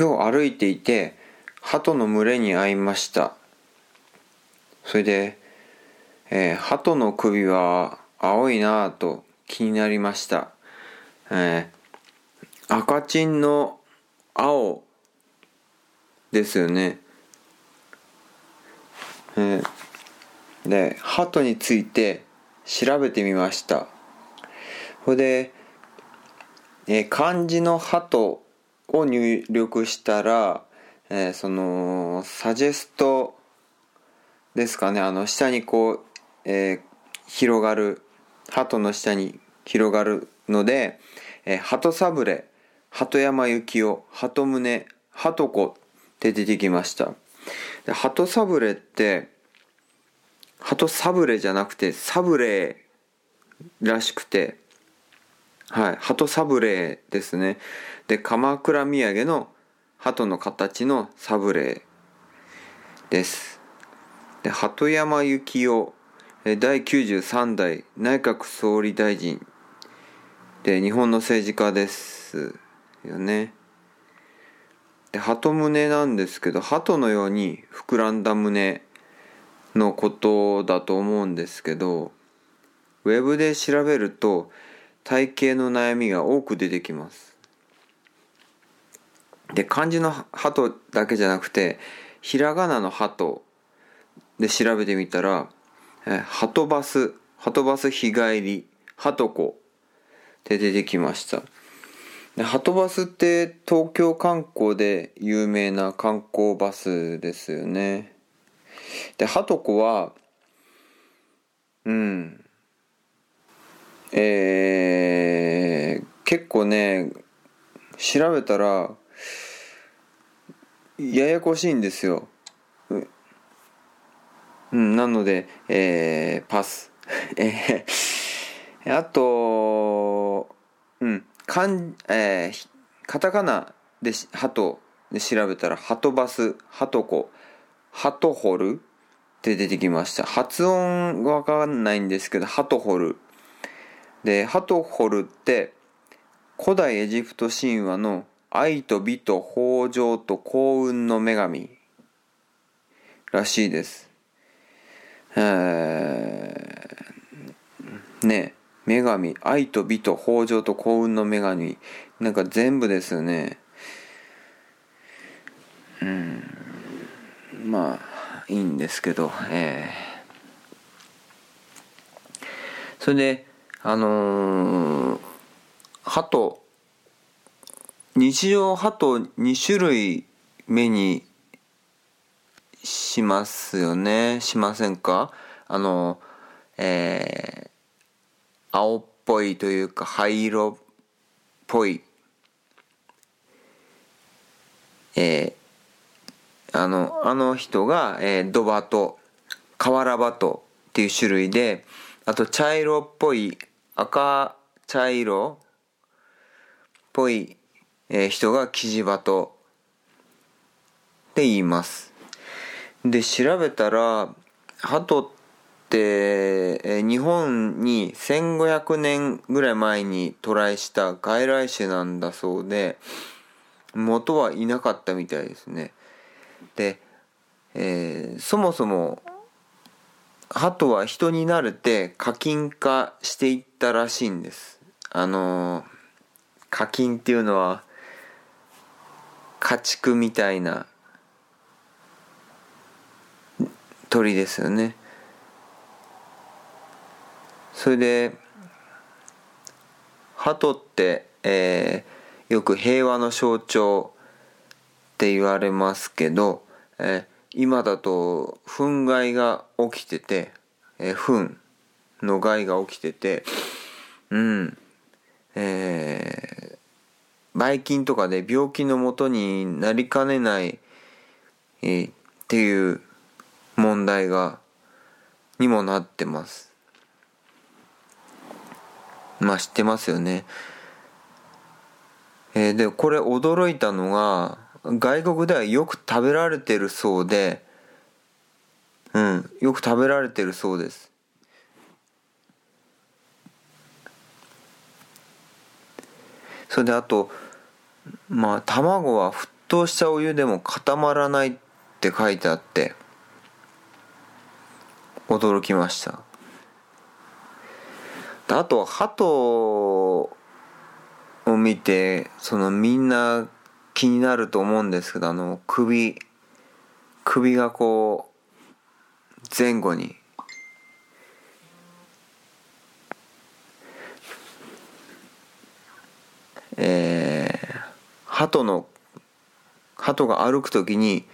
今日歩いていて鳩の群れに会いました。それで、えー、鳩の首は青いなぁと気になりました、えー、赤チンの青ですよね、えー、で鳩について調べてみました。それで、えー、漢字の鳩を入力したら、えー、そのサジェストですかね。あの下にこう、えー、広がる鳩の下に広がるので、えー、鳩サブレ鳩山幸夫鳩宗鳩子って出てきました。で鳩サブレって鳩サブレじゃなくてサブレらしくてはい。鳩サブレーですね。で鎌倉土産の鳩の形のサブレーです。で鳩山幸夫第93代内閣総理大臣。で日本の政治家ですよね。で鳩胸なんですけど鳩のように膨らんだ胸のことだと思うんですけどウェブで調べると体型の悩みが多く出てきます。で漢字の鳩だけじゃなくてひらがなの鳩で調べてみたらハトバスハトバス日帰りハトコって出てきました。でハトバスって東京観光で有名な観光バスですよね。でハトコはうん。えー、結構ね調べたらややこしいんですようん、なので、えー、パス。えー、あと、うん、かん、えー、カタカナで、ハトで調べたら、ハトバス、ハトコ、ハトホルって出てきました。発音がわかんないんですけど、ハトホル。で、ハトホルって、古代エジプト神話の愛と美と豊穣と幸運の女神らしいです。えー、ね女神愛と美と豊穣と幸運の女神なんか全部ですよねうんまあいいんですけどえー、それであのー、鳩日常鳩2種類目にしますよね。しませんか？あのえー、青っぽいというか灰色っぽい。えー、あのあの人が、えー、ドバト瓦バトっていう種類であと茶色っぽい赤茶色っぽい、え、人がキジバトって言います。で調べたら鳩って日本に1500年ぐらい前に渡来した外来種なんだそうで元はいなかったみたいですね。で、えー、そもそも鳩は人に慣れて課金化していったらしいんです。あのー、課金っていうのは家畜みたいな鳥ですよね。それで鳩って、えー、よく平和の象徴って言われますけど、えー、今だと憤慨が起きてて、えー、憤の害が起きててうんえー、ばい菌とかで病気のもとになりかねない、えー、っていう問題がにもなってます。まあ知ってますよね。えー、でこれ驚いたのが外国ではよく食べられてるそうでうんよく食べられてるそうです。それであとまあ卵は沸騰したお湯でも固まらないって書いてあって驚きました。あとは鳩を見てそのみんな気になると思うんですけどあの首首がこう前後に。えー、鳩の鳩が歩く時に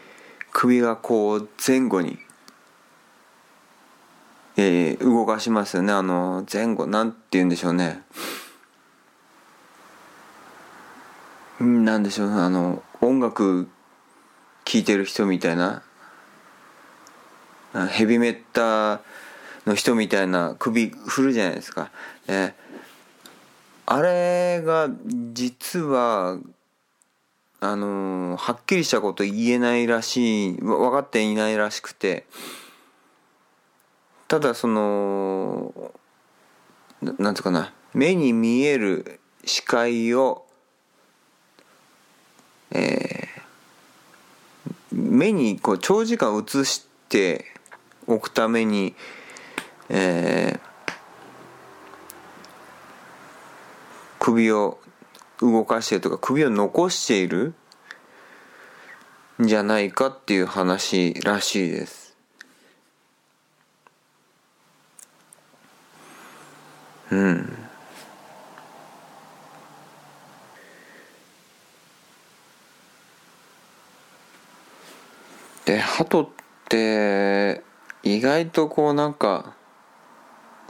首がこう前後に、えー、動かしますよね。あの前後なんて言うんでしょうね。なんでしょうあの音楽聴いてる人みたいなヘビメッタの人みたいな首振るじゃないですか。えあれが実はあのはっきりしたこと言えないらしい分かっていないらしくてただそのなんていうかな目に見える視界をえー、目にこう長時間映しておくために、えー、首を動かしてとか首を残しているんじゃないかっていう話らしいです。うん。で鳩って意外とこうなんか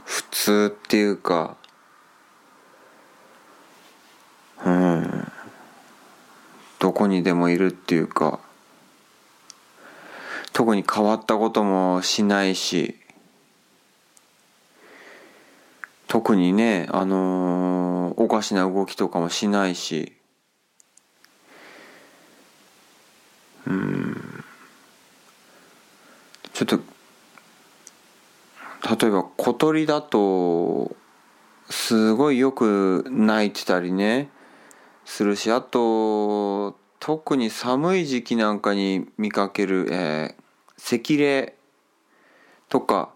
普通っていうかうんどこにでもいるっていうか特に変わったこともしないし特にねあのー、おかしな動きとかもしないしうんちょっと例えば小鳥だとすごいよく鳴いてたりねするしあと特に寒い時期なんかに見かける、えー、赤霊とか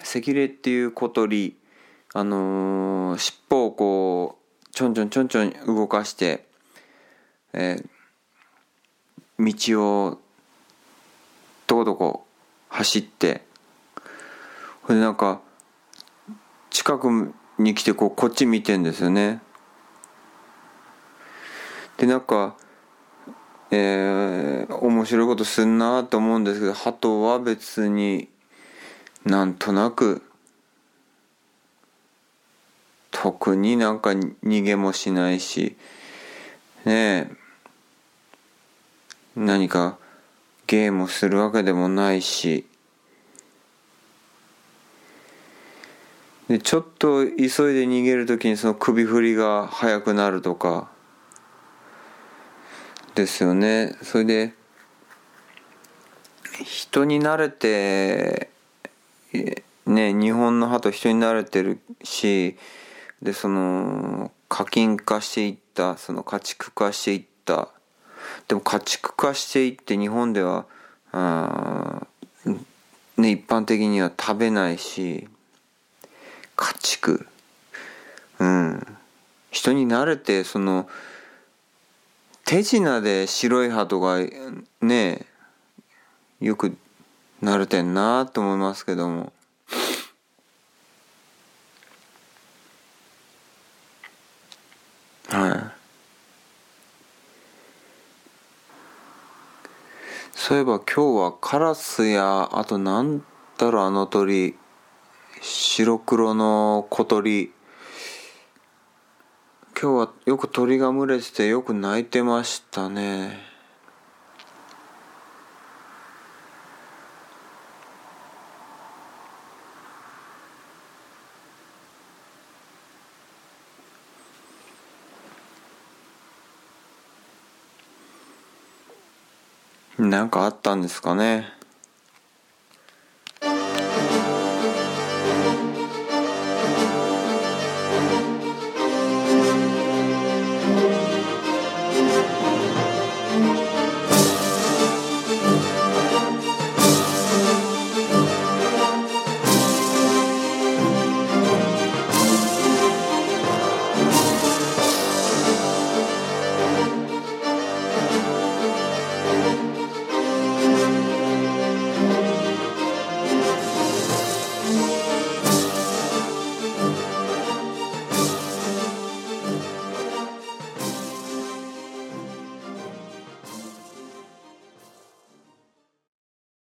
赤霊っていう小鳥あのー、尻尾をこうちょんちょんちょんちょん動かして、えー、道をどこどこ走ってほれなんか近くに来てこうこっち見てんですよね。でなんかえー、面白いことすんなと思うんですけど鳩は別になんとなく特になんか逃げもしないしねえ何かゲームするわけでもないしでちょっと急いで逃げる時にその首振りが速くなるとか。ですよね。それで人に慣れてね日本の鳩人に慣れてるしでその課金化していったその家畜化していった。でも家畜化していって日本ではあ、ね、一般的には食べないし。家畜。うん。人に慣れてその手品で白い鳩がねよく慣れてんなと思いますけども。はい。そういえば今日はカラスやあとなんだろうあの鳥。白黒の小鳥。今日はよく鳥が群れててよく鳴いてましたね。なんかあったんですかね。